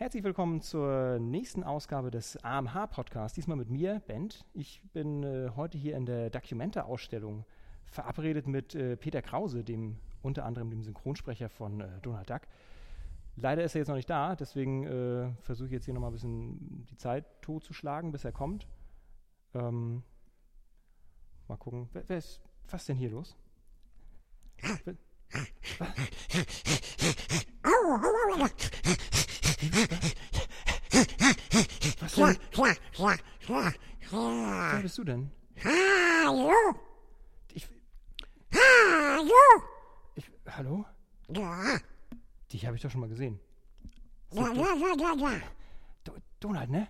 Herzlich willkommen zur nächsten Ausgabe des AMH Podcasts. Diesmal mit mir, Bent. Ich bin äh, heute hier in der Documenta-Ausstellung verabredet mit äh, Peter Krause, dem unter anderem dem Synchronsprecher von äh, Donald Duck. Leider ist er jetzt noch nicht da, deswegen äh, versuche ich jetzt hier nochmal ein bisschen die Zeit totzuschlagen, bis er kommt. Ähm, mal gucken. Wer, wer ist, was ist denn hier los? Wer- Was denn? Wer bist du denn? Hallo, Ich, hallo. ich, hallo? Ja, Dich habe ich doch schon mal gesehen. ja, ja, ja, ja, ja. Do Donald, ne?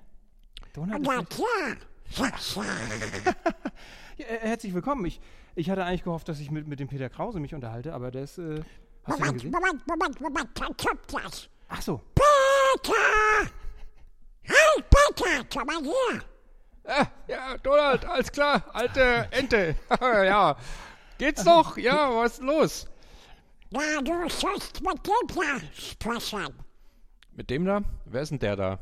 Donald Ja, klar. Herzlich willkommen. Ich, ich hatte eigentlich gehofft, dass ich mit, mit dem Peter Krause mich unterhalte, aber der ist, äh, hast du ihn Moment, gesehen? Moment, Moment, Moment, dann kommt das. Ach so. Peter! Hi, Peter, komm mal her. Ah, ja, Donald, alles klar, alte Ente. ja. Geht's noch? Ja, was ist los? Ja, du sollst mit dem da sprechen. Mit dem da? Wer ist denn der da?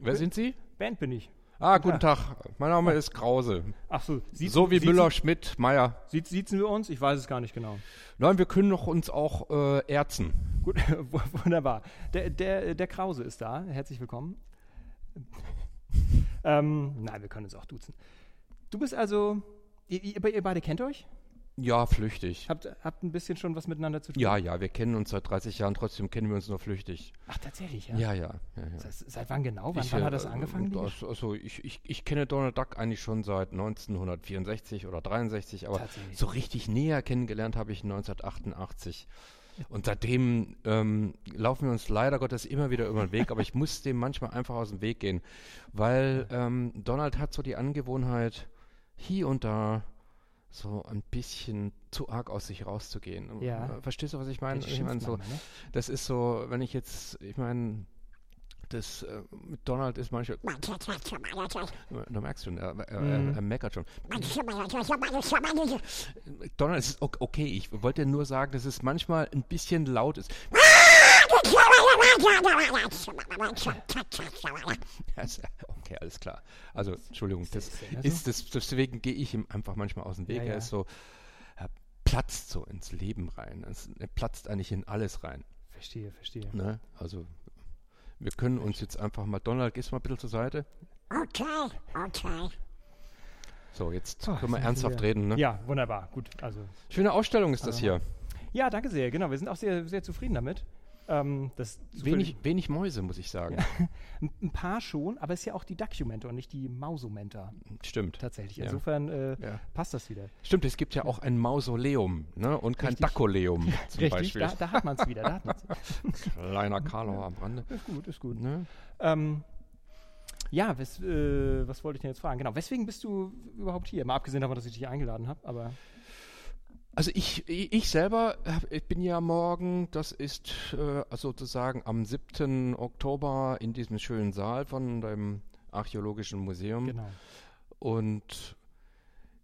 Wer sind Sie? Band bin ich. Ah, guten Tag. Mein Name ist Krause. Ach so. Sieht, So wie Müller, Schmidt, Meier. Sieht, siezen wir uns? Ich weiß es gar nicht genau. Nein, wir können doch uns auch äh, erzen. Gut, wunderbar. Der, der, der Krause ist da. Herzlich willkommen. ähm, nein, wir können uns auch duzen. Du bist also, ihr, ihr beide kennt euch? Ja, flüchtig. Habt, habt ein bisschen schon was miteinander zu tun? Ja, ja, wir kennen uns seit 30 Jahren, trotzdem kennen wir uns nur flüchtig. Ach, tatsächlich, ja. Ja, ja. ja, ja. Das, seit wann genau? Wann, Ich, wann äh, hat das angefangen? die Also, ich, ich, ich kenne Donald Duck eigentlich schon seit 1964 oder 63, aber so richtig näher kennengelernt habe ich 1988. Und seitdem ähm, laufen wir uns leider Gottes immer wieder über den Weg, aber ich muss dem manchmal einfach aus dem Weg gehen, weil ähm, Donald hat so die Angewohnheit, hier und da so ein bisschen zu arg aus sich rauszugehen. Ja. Äh, Verstehst du, was ich meine? Ich meine so, ne? das ist so, wenn ich jetzt, ich meine, das äh, mit Donald ist manchmal, da merkst du, er, er, Mhm. er, er meckert schon. Donald, es ist ok- okay, ich wollte nur sagen, dass es manchmal ein bisschen laut ist. Also, Okay, alles klar. Also, Entschuldigung, das ist das, deswegen gehe ich ihm einfach manchmal aus dem Weg. Ja, ja. Er ist so, er platzt so ins Leben rein. Er platzt eigentlich in alles rein. Verstehe, verstehe. Ne? Also, wir können uns jetzt einfach mal, Donald, gehst du mal bitte zur Seite? Okay, okay. So, jetzt So, können wir ernsthaft wir- reden. Ne? Ja, wunderbar. Gut, also. Schöne Ausstellung ist das Ah. hier. Ja, danke sehr. Genau, wir sind auch sehr, sehr zufrieden damit. Ähm, das Wenig, wenig Mäuse, muss ich sagen. Ein, ein paar schon, aber es ist ja auch die Documenta und nicht die Mausomenta Stimmt. tatsächlich. Ja. Insofern äh, Ja. passt das wieder. Stimmt, es gibt ja auch ein Mausoleum ne? und kein. Dakoleum zum Richtig, Beispiel. da, da hat man es wieder. Da hat man's. Kleiner Karlau am Rande. ist gut, ist gut. Ne? Ähm, ja, wes, äh, was wollte ich denn jetzt fragen? Genau, weswegen bist du überhaupt hier? Mal abgesehen davon, dass ich dich eingeladen habe, aber Also ich, ich selber ich bin ja morgen, das ist äh, sozusagen am 7. Oktober in diesem schönen Saal von dem Archäologischen Museum genau. und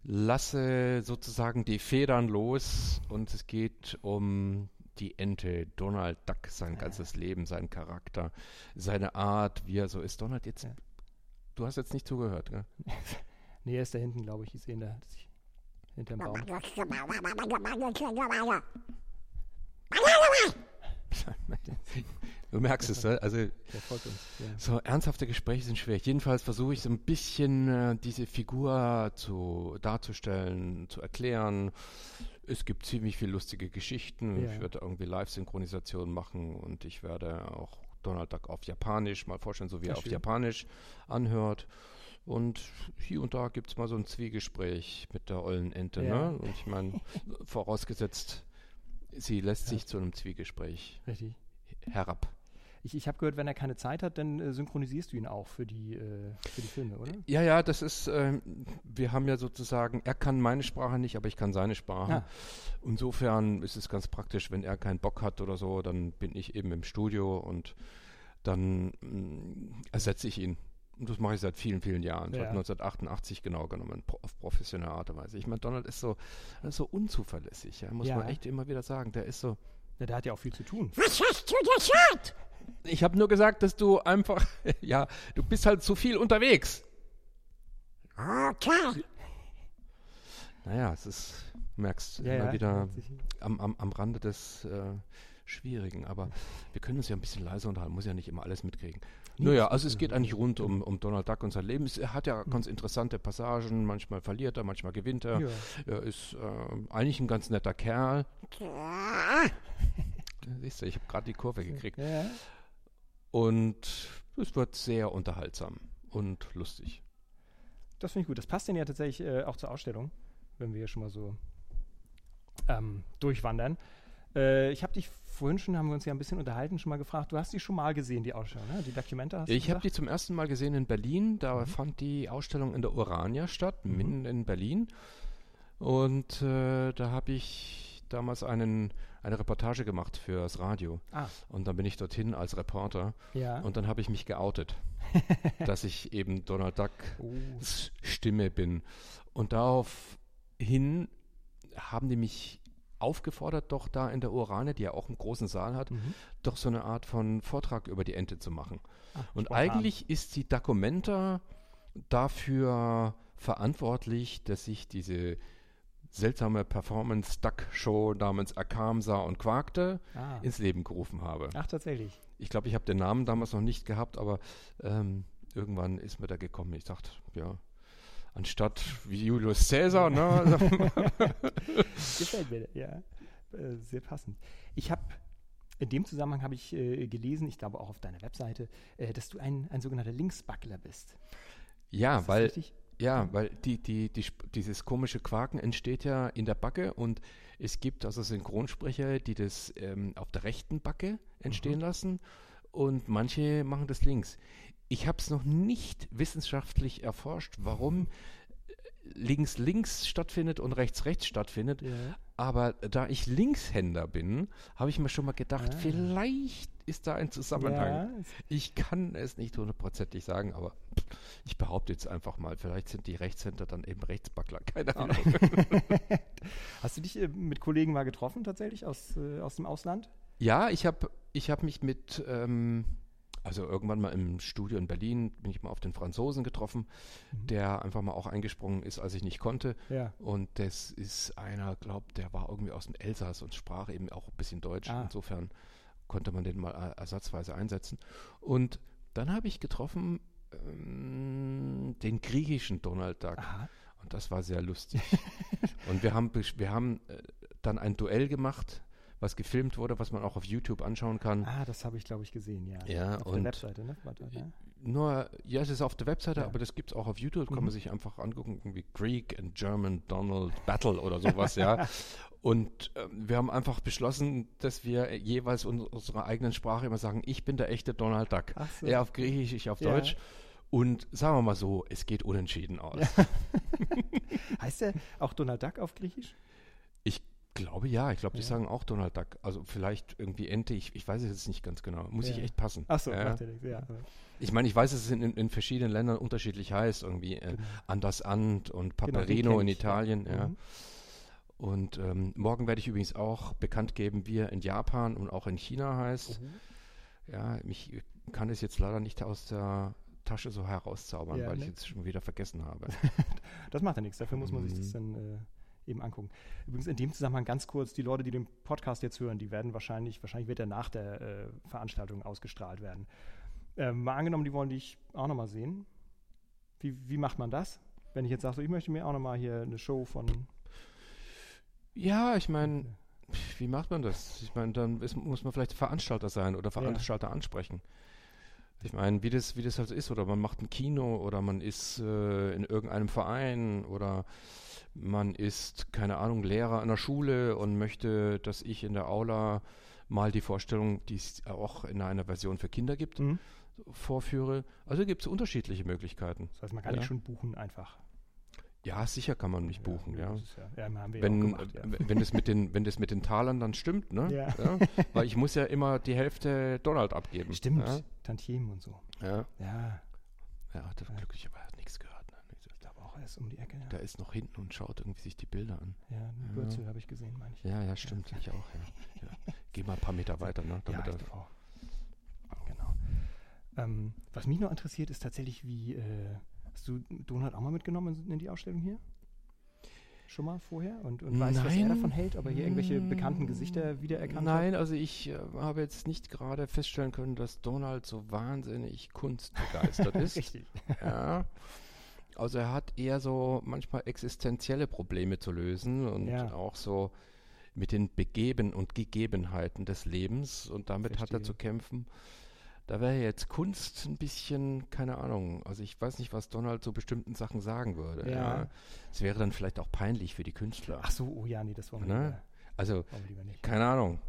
lasse sozusagen die Federn los und es geht um die Ente, Donald Duck, sein ganzes Leben, seinen Charakter, seine Art, wie er so ist. Donald, jetzt, Ja. du hast jetzt nicht zugehört, gell? Nee, er ist da hinten, glaube ich. Ich sehe ihn da hinterm Baum. Du merkst es, ne? also Der folgt uns. Ja. so ernsthafte Gespräche sind schwer. Jedenfalls versuche ich so ein bisschen äh, diese Figur zu darzustellen, zu erklären. Es gibt ziemlich viele lustige Geschichten. Ja. Ich werde irgendwie Live-Synchronisation machen und ich werde auch Donald Duck auf Japanisch mal vorstellen, so wie Ja, er auf schön. Japanisch anhört. Und hier und da gibt es mal so ein Zwiegespräch mit der ollen Ente. Ja. Ne? Und ich meine, vorausgesetzt, sie lässt sich zu einem Zwiegespräch Richtig. herab. Ich, ich habe gehört, wenn er keine Zeit hat, dann äh, synchronisierst du ihn auch für die, äh, für die Filme, oder? Ja, ja, das ist, ähm, wir haben ja sozusagen, er kann meine Sprache nicht, aber ich kann seine Sprache. Ah. Insofern ist es ganz praktisch, wenn er keinen Bock hat oder so, dann bin ich eben im Studio und dann mh, ersetze ich ihn. Und das mache ich seit vielen, vielen Jahren. Seit Ja. 1988 genau genommen, auf professionelle Art und Weise. Ich meine, Donald ist so, ist so unzuverlässig, ja, muss Ja. man echt immer wieder sagen. Der ist so, Ja, der hat ja auch viel zu tun. Was hast du gesagt? Ich habe nur gesagt, dass du einfach, ja, du bist halt zu viel unterwegs. Okay. Naja, es ist, du merkst Ja, immer ja, wieder am, am, am Rande des äh, Schwierigen. Aber wir können uns ja ein bisschen leiser unterhalten, muss ja nicht immer alles mitkriegen. Naja, also es äh, geht eigentlich rund um, um Donald Duck und sein Leben. Es- Er hat ja ganz interessante Passagen, manchmal verliert er, manchmal gewinnt er. Ja. Er ist äh, eigentlich ein ganz netter Kerl. Siehst du, ich habe gerade die Kurve gekriegt. Ja. Und es wird sehr unterhaltsam und lustig. Das finde ich gut. Das passt denn ja tatsächlich äh, auch zur Ausstellung, wenn wir hier schon mal so ähm, durchwandern. Äh, ich habe dich vorhin schon, haben wir uns ja ein bisschen unterhalten, schon mal gefragt, du hast die schon mal gesehen, die Ausstellung, ne? die Documenta hast du Ich habe die zum ersten Mal gesehen in Berlin. Da Mhm. fand die Ausstellung in der Urania statt, Mhm. mitten in Berlin. Und äh, da habe ich damals einen, eine Reportage gemacht fürs Radio. Ah, Und dann bin ich dorthin als Reporter. ja. Und dann habe ich mich geoutet, dass ich eben Donald Ducks oh. Stimme bin. Und daraufhin haben die mich aufgefordert, doch da in der Urania, die ja auch einen großen Saal hat, Mhm. doch so eine Art von Vortrag über die Ente zu machen. Ah, Und spontan. eigentlich ist die Documenta dafür verantwortlich, dass ich diese seltsame Performance-Duck-Show namens Akamsa und Quakte Ah. ins Leben gerufen habe. Ach, tatsächlich. Ich glaube, ich habe den Namen damals noch nicht gehabt, aber ähm, irgendwann ist mir da gekommen. Ich dachte, ja, anstatt wie Julius Caesar, ne? Gefällt mir, ja. Äh, sehr passend. Ich habe, in dem Zusammenhang habe ich äh, gelesen, ich glaube auch auf deiner Webseite, äh, dass du ein, ein sogenannter Linksbackler bist. ja, weil richtig? Ja, weil die, die, die, dieses komische Quaken entsteht ja in der Backe und es gibt also Synchronsprecher, die das ähm, auf der rechten Backe entstehen lassen und manche machen das links. Ich habe es noch nicht wissenschaftlich erforscht, warum links links stattfindet und rechts rechts stattfindet. Ja. Aber da ich Linkshänder bin, habe ich mir schon mal gedacht, Ah. vielleicht ist da ein Zusammenhang. Ja, Ich kann es nicht hundertprozentig sagen, aber ich behaupte jetzt einfach mal, vielleicht sind die Rechtshänder dann eben Rechtsbackler, keine Ahnung. Hast du dich äh, mit Kollegen mal getroffen tatsächlich aus, äh, aus dem Ausland? ja, ich habe ich hab mich mit, ähm, also irgendwann mal im Studio in Berlin, bin ich mal auf den Franzosen getroffen, Mhm. der einfach mal auch eingesprungen ist, als ich nicht konnte. Ja. Und das ist einer, glaubt, der war irgendwie aus dem Elsass und sprach eben auch ein bisschen Deutsch. Ah. Insofern konnte man den mal er- ersatzweise einsetzen. Und dann habe ich getroffen ähm, den griechischen Donald Duck. Aha. Und das war sehr lustig. und wir haben, wir haben äh, dann ein Duell gemacht, was gefilmt wurde, was man auch auf YouTube anschauen kann. Ah, das habe ich, glaube ich, gesehen, ja. Ja, auf der Webseite, ne? Warte, ne? Nur, ja, es ist auf der Webseite, Ja. aber das gibt es auch auf YouTube, kann Mhm. man sich einfach angucken, irgendwie Greek and German Donald Battle oder sowas, ja. Und ähm, wir haben einfach beschlossen, dass wir jeweils in unserer eigenen Sprache immer sagen, ich bin der echte Donald Duck. Ach so. Er auf Griechisch, ich auf Ja. Deutsch. Und sagen wir mal so, es geht unentschieden aus. Heißt der auch Donald Duck auf Griechisch? Ich glaube ja, ich glaube, die Ja. sagen auch Donald Duck. Also vielleicht irgendwie Ente, ich, ich weiß es jetzt nicht ganz genau. Muss ich Ja. echt passen. Ach so, ja. macht ja nichts, ja. Ich meine, ich weiß, dass es in, in, verschiedenen Ländern unterschiedlich heißt, irgendwie äh, Genau. Anders Ant und Genau, Paperino kenn in ich. Italien. Ja. Mhm. Und ähm, morgen werde ich übrigens auch bekannt geben, wie er in Japan und auch in China heißt. Oh. Ja, ich kann es jetzt leider nicht aus der Tasche so herauszaubern, weil ne? ich jetzt schon wieder vergessen habe. Das macht ja nichts, dafür muss man sich das Mhm. dann äh, eben angucken. Übrigens in dem Zusammenhang ganz kurz, die Leute, die den Podcast jetzt hören, die werden wahrscheinlich, wahrscheinlich wird er nach der äh, Veranstaltung ausgestrahlt werden. Ähm, mal angenommen, die wollen dich auch nochmal sehen. Wie, wie macht man das? Wenn ich jetzt sage, so, ich möchte mir auch nochmal hier eine Show von. Ja, ich meine, wie macht man das? Ich meine, dann ist, muss man vielleicht Veranstalter sein oder Veranstalter ansprechen. Ich meine, wie das, wie das halt ist, oder man macht ein Kino oder man ist äh, in irgendeinem Verein oder man ist, keine Ahnung, Lehrer an der Schule und möchte, dass ich in der Aula mal die Vorstellung, die es auch in einer Version für Kinder gibt, Mhm. vorführe. Also gibt es unterschiedliche Möglichkeiten. Das heißt, man kann Ja. dich schon buchen einfach. Ja, sicher kann man mich buchen, ja. ist ja. Ja, ja wenn, gemacht, ja. wenn, das mit den, wenn das mit den Talern dann stimmt, ne? Ja. Weil ich muss ja immer die Hälfte Donald abgeben. Stimmt, Ja, Tantiemen und so. ja. Ja, ja hat er glücklicherweise nichts gehört. Ne? ich glaube auch erst um die Ecke. Ja, Der ist noch hinten und schaut irgendwie sich die Bilder an. ja eine Bürzel habe ich gesehen, meine ich. Ja, ja, stimmt. Ich auch, ja. ja. Geh mal ein paar Meter weiter, ne? Ja, Damit ich er, glaub auch. Ähm, was mich noch interessiert, ist tatsächlich, wie äh, hast du Donald auch mal mitgenommen in, die Ausstellung hier? Schon mal vorher? Und, und weißt, was er davon hält? Ob er hier irgendwelche bekannten Gesichter wiedererkannt hat? Nein, also ich äh, habe jetzt nicht gerade feststellen können, dass Donald so wahnsinnig kunstbegeistert ist. Richtig. Ja. Also er hat eher so manchmal existenzielle Probleme zu lösen und Ja. auch so mit den Begeben und Gegebenheiten des Lebens und damit hat er Verstehe. zu kämpfen. Da wäre jetzt Kunst ein bisschen, keine Ahnung, also ich weiß nicht, was Donald zu bestimmten Sachen sagen würde. Ja. Ja. Es wäre dann vielleicht auch peinlich für die Künstler. Ach so, oh ja, nee, das wollen wir, Ne? Also wir nicht. keine Ahnung.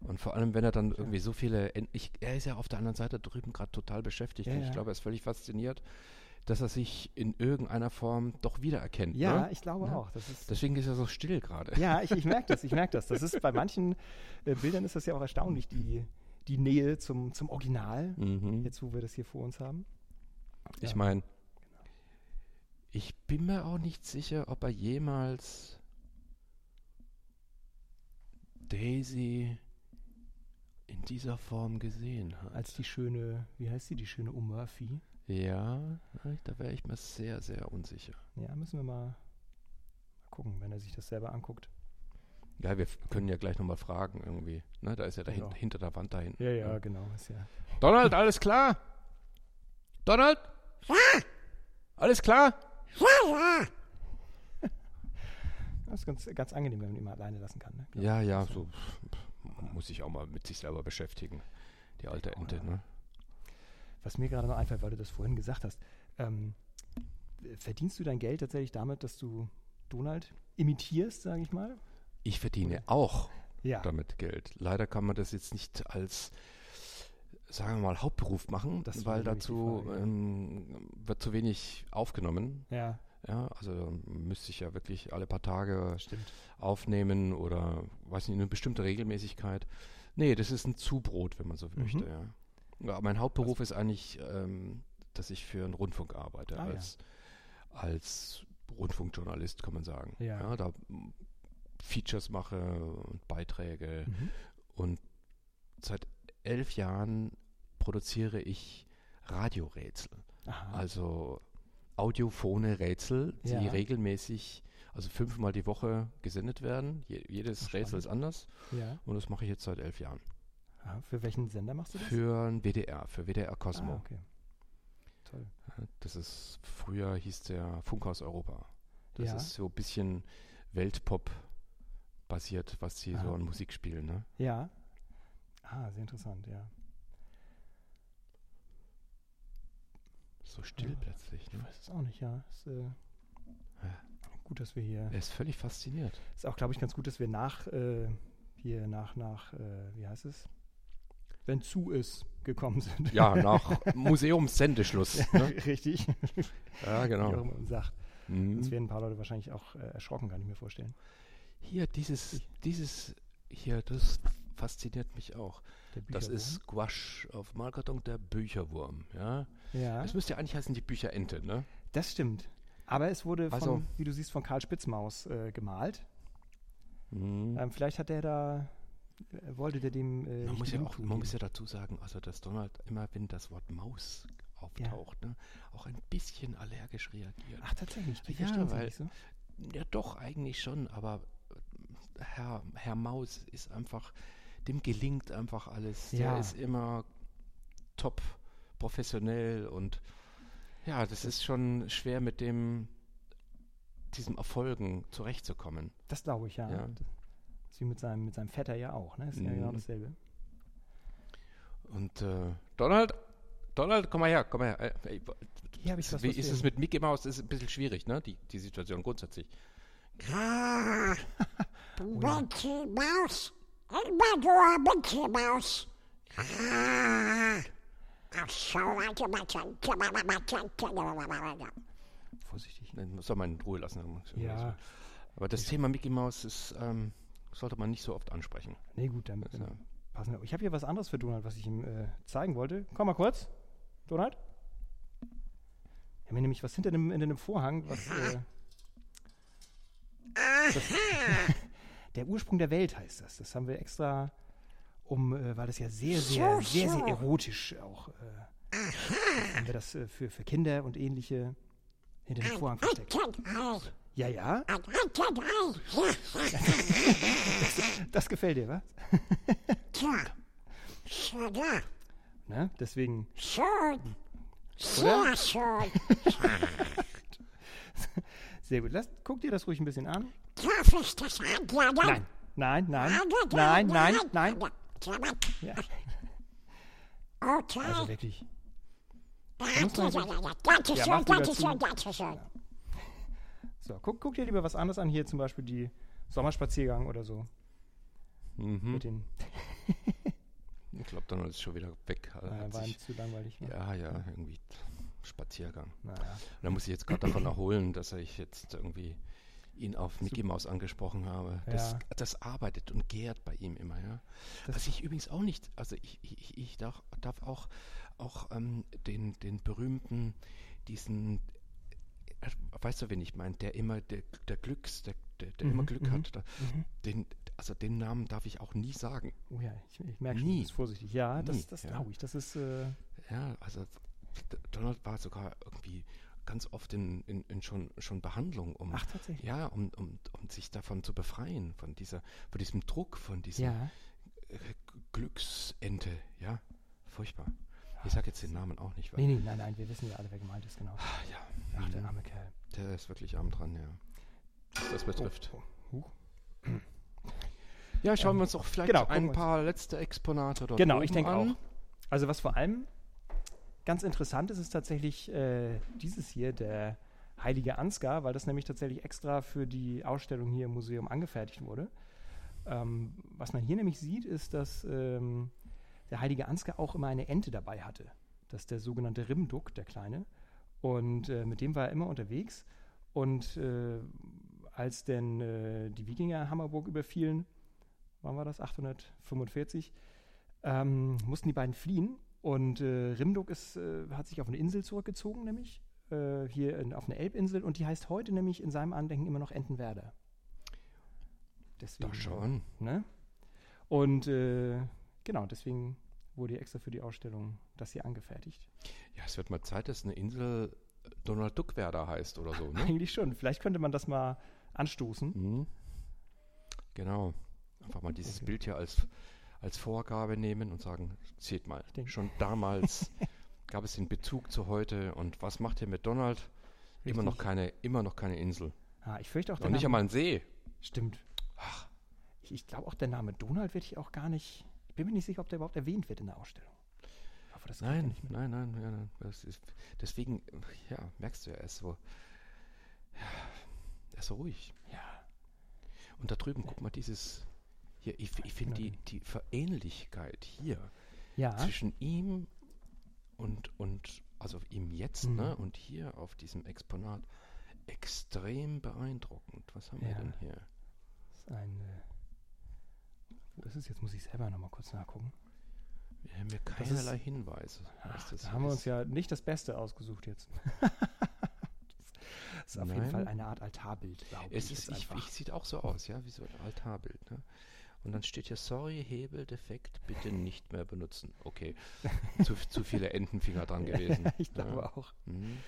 Und vor allem, wenn er dann irgendwie so viele. Ich, er ist ja auf der anderen Seite drüben gerade total beschäftigt. Ja, und ich ja. glaube, er ist völlig fasziniert, dass er sich in irgendeiner Form doch wiedererkennt. Ja, ne? ich glaube Ja. auch. Ist, Deswegen ist er so still gerade. ja, ich, ich merke das, ich merke das. Das ist bei manchen äh, Bildern ist das ja auch erstaunlich, die, die Nähe zum, zum Original, Mhm. jetzt wo wir das hier vor uns haben. Ich Ja. meine, ich bin mir auch nicht sicher, ob er jemals Daisy in dieser Form gesehen hat. Als die schöne, wie heißt sie, die schöne O. Murphy. ja, da wäre ich mir sehr, sehr unsicher. Ja, müssen wir mal, mal gucken, wenn er sich das selber anguckt. Ja, wir können ja gleich nochmal fragen irgendwie. Ne, da ist ja dahin, Ja. hinter der Wand dahin. Ja, ja, genau. Ist ja. Donald, alles klar? Donald? Ja, Alles klar? ja, ja. Das ist ganz, ganz angenehm, wenn man ihn mal alleine lassen kann. Ne? Glaub Ja, ja, so pff, muss ich auch mal mit sich selber beschäftigen. Die alte auch, Ente, ja. ne? Was mir gerade noch einfällt, weil du das vorhin gesagt hast, ähm, verdienst du dein Geld tatsächlich damit, dass du Donald imitierst, sage ich mal? Ich verdiene auch Ja. damit Geld. Leider kann man das jetzt nicht als, sagen wir mal, Hauptberuf machen, Das weil dazu Frage, ja. ähm, wird zu wenig aufgenommen. Ja, Ja, also müsste ich ja wirklich alle paar Tage stimmt. aufnehmen oder weiß nicht, eine bestimmte Regelmäßigkeit. Nee, das ist ein Zubrot, wenn man so Mhm. möchte, ja. ja. Mein Hauptberuf ist eigentlich, ähm, dass ich für einen Rundfunk arbeite, Ah, ja. als, als Rundfunkjournalist, kann man sagen. Ja. da mm, Features mache und Beiträge Mhm. und seit elf Jahren produziere ich Radiorätsel. Aha. Also audiophone Rätsel, die Ja. regelmäßig, also fünfmal die Woche gesendet werden. Je, jedes Ach, Rätsel ist anders ja. und das mache ich jetzt seit elf Jahren. Aha. Für welchen Sender machst du das? Für ein WDR, für WDR Cosmo. Ah, okay. Toll. Das ist, früher hieß der Funkhaus Europa. Das Ja. ist so ein bisschen Weltpop basiert, was sie Ah, so an okay. Musik spielen. Ne? Ja. Ah, sehr interessant, ja. So still Ja. plötzlich. Ich Ne? weiß es auch nicht, ja. Ist, äh, gut, dass wir hier. Er ist völlig fasziniert. Ist auch, glaube ich, ganz gut, dass wir nach äh, hier nach, nach, äh, wie heißt es? Wenn zu ist, gekommen sind. Ja, nach Museumssendeschluss. Ne? Richtig. Ja, Wie auch genau. immer man sagt. Mhm. Sonst werden ein paar Leute wahrscheinlich auch äh, erschrocken, kann ich mir vorstellen. Hier, dieses, dieses, hier, das fasziniert mich auch. Das ist Squash auf Malkarton, der Bücherwurm. Ja? Ja, Das müsste ja eigentlich heißen die Bücherente, ne? das stimmt. Aber es wurde, von, Also- wie du siehst, von Karl Spitzmaus äh, gemalt. Mhm. Ähm, vielleicht hat der da, äh, wollte der dem äh, man muss, ja auch, man muss ja dazu sagen, also dass Donald immer, wenn das Wort Maus auftaucht, ne, auch ein bisschen allergisch reagiert. Ach, tatsächlich, Ja, weil- so. Ja, doch, eigentlich schon, aber Herr, Herr Maus ist einfach, dem gelingt einfach alles. Ja. Der ist immer top professionell und ja, das ist schon schwer mit dem diesem Erfolgen zurechtzukommen. Das glaube ich, ja. Ja. Das ist wie mit seinem, mit seinem Vetter ja auch, ne? Ist ja Mhm. genau dasselbe. Und äh, Donald, Donald, komm mal her, komm mal her. Äh, Hier habe ich was, Wie was ist es mit Mickey Mouse? Das ist ein bisschen schwierig, ne? Die, die Situation grundsätzlich. Mickey Mouse. Immer du, Mickey Mouse. Vorsichtig. Den soll man in Ruhe lassen. Ja, Aber das Thema Mickey Mouse ist, ähm, sollte man nicht so oft ansprechen. nee, gut, dann Das, dann äh, passen wir. Ich habe hier was anderes für Donald, was ich ihm äh, zeigen wollte. Komm mal kurz, Donald. Wir haben hier nämlich was hinter dem, hinter dem Vorhang, was. Äh, das, der Ursprung der Welt heißt das. Das haben wir extra, um, äh, weil das ja sehr, sehr, sehr, sehr so. erotisch auch äh, Wenn wir das äh, für, für Kinder und ähnliche hinter dem Vorhang drei. Ja, ja, das gefällt dir, was? Ne? Deswegen, Schon. Sehr schön. Sehr gut. Lass, guck dir das ruhig ein bisschen an. Darf ich das anladen? Nein, nein, nein, nein, nein, nein. Ja, Okay. also wirklich. Danke, schön, danke zu. schön, danke schön. So, guck, guck dir lieber was anderes an. Hier zum Beispiel die Sommerspaziergang oder so. Mhm. Mit den, Ich glaube, Donald ist schon wieder weg. äh, war zu langweilig. Ne? ja, ja, irgendwie Spaziergang. Naja. Da muss ich jetzt gerade davon erholen, dass ich jetzt irgendwie ihn auf Mickey Mouse angesprochen habe. Das, Ja. das arbeitet und gärt bei ihm immer, ja. Das- Was ich übrigens auch nicht, also ich, ich, ich darf, darf auch, auch ähm, den, den berühmten, diesen, äh, weißt du, wen ich meine, der immer, der, der Glücks, der, der, der immer Mhm, Glück mhm, hat, da, Mhm. den, also den Namen darf ich auch nie sagen. Oh ja, ich, ich merke schon, du bist vorsichtig. Ja, das, Nie, das ja. glaube ich. Das ist, äh, Ja, also Donald war sogar irgendwie ganz oft in, in, in schon, schon Behandlung, um, ach ja, um, um, um sich davon zu befreien, von dieser, von diesem Druck, von diesem Ja, Glücksente, ja, furchtbar. Ich sage jetzt den Namen auch nicht, weil nee, nee, nein, nein, wir wissen ja alle, wer gemeint ist, genau. Ah, ja, Ach, der mhm. arme Kerl. der ist wirklich arm dran, ja. Was das betrifft. Oh, oh, huch. Ja, schauen Ähm, wir uns doch vielleicht genau, ein paar letzte Exponate dort Genau, ich denke auch. Also was vor allem ganz interessant ist, ist tatsächlich äh, dieses hier, der Heilige Ansgar, weil das nämlich tatsächlich extra für die Ausstellung hier im Museum angefertigt wurde. Ähm, was man hier nämlich sieht, ist, dass ähm, der Heilige Ansgar auch immer eine Ente dabei hatte. Das ist der sogenannte Rimduck, der Kleine. Und äh, mit dem war er immer unterwegs. Und äh, als denn äh, die Wikinger Hammerburg überfielen, wann war das? 845, ähm, mussten die beiden fliehen. Und äh, Rimduck ist, äh, hat sich auf eine Insel zurückgezogen, nämlich äh, hier in, auf eine Elbinsel. Und die heißt heute nämlich in seinem Andenken immer noch Entenwerder. Deswegen, Da schon. Ne? Und äh, genau, deswegen wurde hier extra für die Ausstellung das hier angefertigt. Ja, es wird mal Zeit, dass eine Insel Donald Duckwerder heißt oder so, ne? Eigentlich schon. Vielleicht könnte man das mal anstoßen. Mhm. Genau. Einfach mal dieses Okay. Bild hier als, als Vorgabe nehmen und sagen, seht mal, Ich denke- schon damals gab es den Bezug zu heute und was macht ihr mit Donald? Immer noch Richtig. keine, immer noch keine Insel. Ah, ich fürchte auch, Und nicht einmal ein See. Stimmt. Ich, ich glaube auch, der Name Donald wird hier auch gar nicht. Ich bin mir nicht sicher, ob der überhaupt erwähnt wird in der Ausstellung. Hoffe, Nein, nein, nein, ja, nein. Ist, deswegen, ja, merkst du ja, er ist so, ja, er ist so ruhig. Ja. Und da drüben, guck mal, dieses, hier, ich, ich finde die, die Verähnlichkeit hier Ja. zwischen ihm und, und also ihm jetzt, Mhm. ne, und hier auf diesem Exponat extrem beeindruckend. Was haben wir Ja. denn hier? Das ist ein. Äh, wo ist es jetzt? Muss ich selber nochmal kurz nachgucken. Wir haben hier keinerlei ist- Hinweise. Ach, da haben wir uns ist. ja nicht das Beste ausgesucht jetzt. das ist auf jeden Nein. Fall eine Art Altarbild, glaube Es ich. ist, ich, ich sieht auch so aus, ja, wie so ein Altarbild. Ne? Und dann steht hier, sorry, Hebel defekt, bitte nicht mehr benutzen. Okay, zu, zu viele Entenfinger dran gewesen. ich glaube ja. auch. Mhm.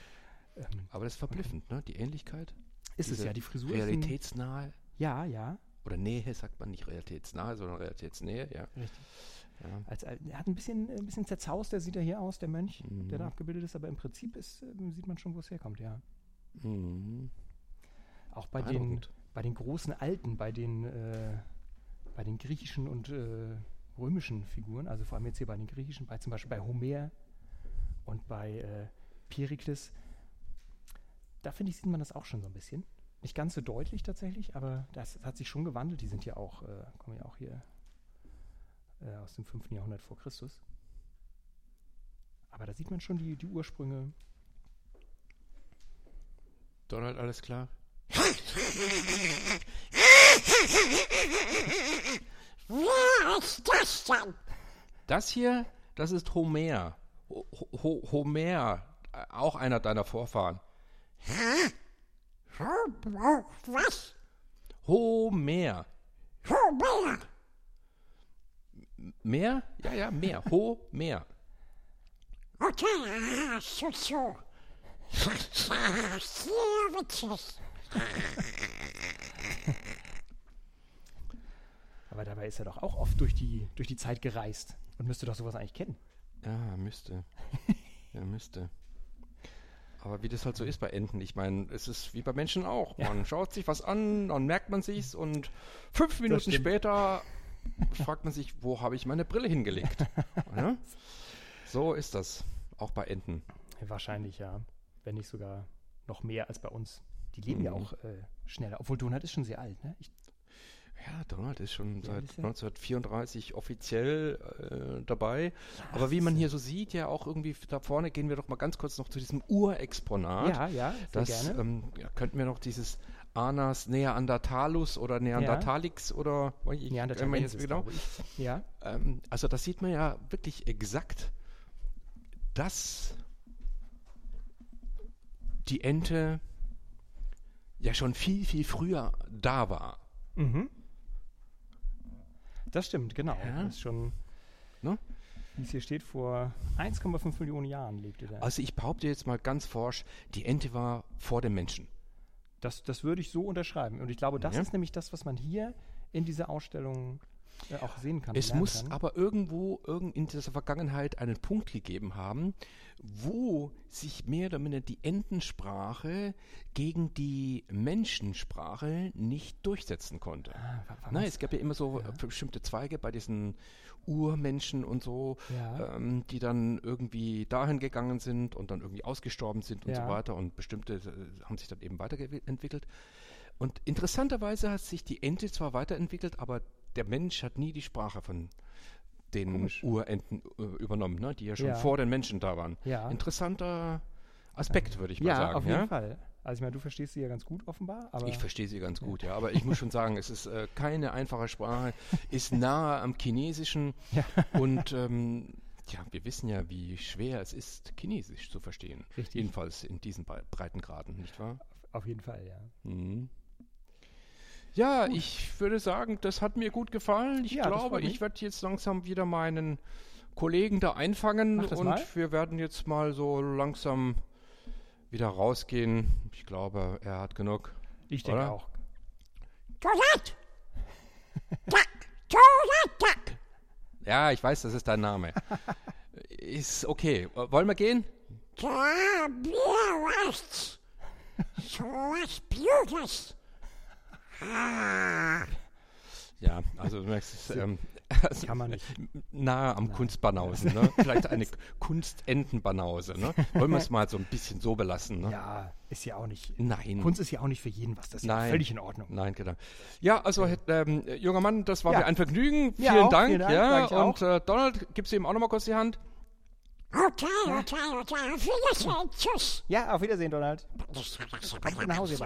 Ähm, Aber das ist verblüffend, ne? Die Ähnlichkeit, ist es ja, die Frisur ist. Realitätsnahe ja, ja. oder Nähe sagt man nicht realitätsnahe, sondern realitätsnähe, ja. Richtig. ja. Als, al- er hat ein bisschen, ein bisschen zerzaust, der sieht er hier aus, der Mönch, der da Mhm. abgebildet ist, aber im Prinzip ist, ähm, sieht man schon, wo es herkommt, ja. Mhm. Auch bei den, Beeindruckend. bei den großen Alten, bei den, äh, bei den griechischen und äh, römischen Figuren, also vor allem jetzt hier bei den griechischen, bei zum Beispiel bei Homer und bei äh, Perikles, da finde ich, sieht man das auch schon so ein bisschen. Nicht ganz so deutlich tatsächlich, aber das hat sich schon gewandelt. Die sind ja auch, äh, kommen ja auch hier äh, aus dem 5. Jahrhundert vor Christus. Aber da sieht man schon die, die Ursprünge. Donald, alles klar? Wer ist das denn? Das hier, das ist Homer. Ho Ho Homer, auch einer deiner Vorfahren. Homer. Was? Homer. Homer. Meer? Ja, ja, Meer. Homer. Okay, ah, so, so. Sehr witzig. Aber dabei ist er doch auch oft durch die, durch die Zeit gereist und müsste doch sowas eigentlich kennen. Ja, müsste. ja, müsste. Aber wie das halt so ist bei Enten, ich meine, es ist wie bei Menschen auch. Ja. Man schaut sich was an, dann merkt man sich's und fünf Minuten später fragt man sich, wo habe ich meine Brille hingelegt? ja? So ist das. Auch bei Enten. Wahrscheinlich ja. Wenn nicht sogar noch mehr als bei uns. Die leben ja Mhm. auch äh, schneller. Obwohl Donald ist schon sehr alt, ne? Ich, Ja, Donald ist schon Ja, seit ist er? 1934 offiziell äh, dabei. Aber wie man hier so sieht, ja auch irgendwie da vorne gehen wir doch mal ganz kurz noch zu diesem Urexponat. ja, ja, sehr Das gerne. ähm, ja, könnten wir noch dieses Anas Neandertalus oder Neandertalix oder ich, man jetzt genau. Ja, Ähm, also das sieht man ja wirklich exakt, dass die Ente ja schon viel, viel früher da war. mhm. Das stimmt, genau. Ja. Das ist schon, Ne? wie es hier steht, vor 1,5 Millionen Jahren lebte der. Also ich behaupte jetzt mal ganz forsch, die Ente war vor dem Menschen. Das, das würde ich so unterschreiben. Und ich glaube, das Ja. ist nämlich das, was man hier in dieser Ausstellung auch sehen kann. Es muss kann. aber irgendwo irgend in dieser Vergangenheit einen Punkt gegeben haben, wo sich mehr oder minder die Entensprache gegen die Menschensprache nicht durchsetzen konnte. Ah, Na, was- es gab ja immer so äh, bestimmte Zweige bei diesen Urmenschen und so, Ja. ähm, die dann irgendwie dahin gegangen sind und dann irgendwie ausgestorben sind und Ja. so weiter und bestimmte äh, haben sich dann eben weiterentwickelt. Und interessanterweise hat sich die Ente zwar weiterentwickelt, aber der Mensch hat nie die Sprache von den Komisch. Urenten äh, übernommen, ne, die ja schon Ja. vor den Menschen da waren. Ja. Interessanter Aspekt, würde ich mal ja, sagen. auf ja? jeden Fall. Also ich meine, du verstehst sie ja ganz gut offenbar, aber Ich verstehe sie ganz gut, ja. Aber ich muss schon sagen, es ist äh, keine einfache Sprache, ist nahe am Chinesischen und ähm, ja, wir wissen ja, wie schwer es ist, Chinesisch zu verstehen. Richtig. Jedenfalls in diesen Bre- Breitengraden, nicht wahr? auf jeden Fall, ja. Mhm. Ja, ich würde sagen, das hat mir gut gefallen. Ich Ja, glaube, ich werde jetzt langsam wieder meinen Kollegen da einfangen und mal. wir werden jetzt mal so langsam wieder rausgehen. Ich glaube, er hat genug. Ich denke Oder? auch. Donald, da! Ja, ich weiß, das ist dein Name. ist okay. Wollen wir gehen? Was. So was Blödes. Ah, Ja, also du merkst, es, ähm, also, Kann man nicht. nahe am Kunstbanausen. Ne? Vielleicht eine Kunstentenbanause. Ne? Wollen wir es mal so ein bisschen so belassen? Ne? Ja, ist ja auch nicht. Nein. Kunst ist ja auch nicht für jeden was. Das ist ja Nein. völlig in Ordnung. Nein, genau. Ja, also ähm, junger Mann, das war Ja. mir ein Vergnügen. Vielen, auch, Dank, vielen Dank, Ja, und äh, Donald, gibst du ihm auch nochmal kurz die Hand? okay, okay, okay. Auf Wiedersehen. Tschüss. Ja, auf Wiedersehen, Donald. Nach Hause.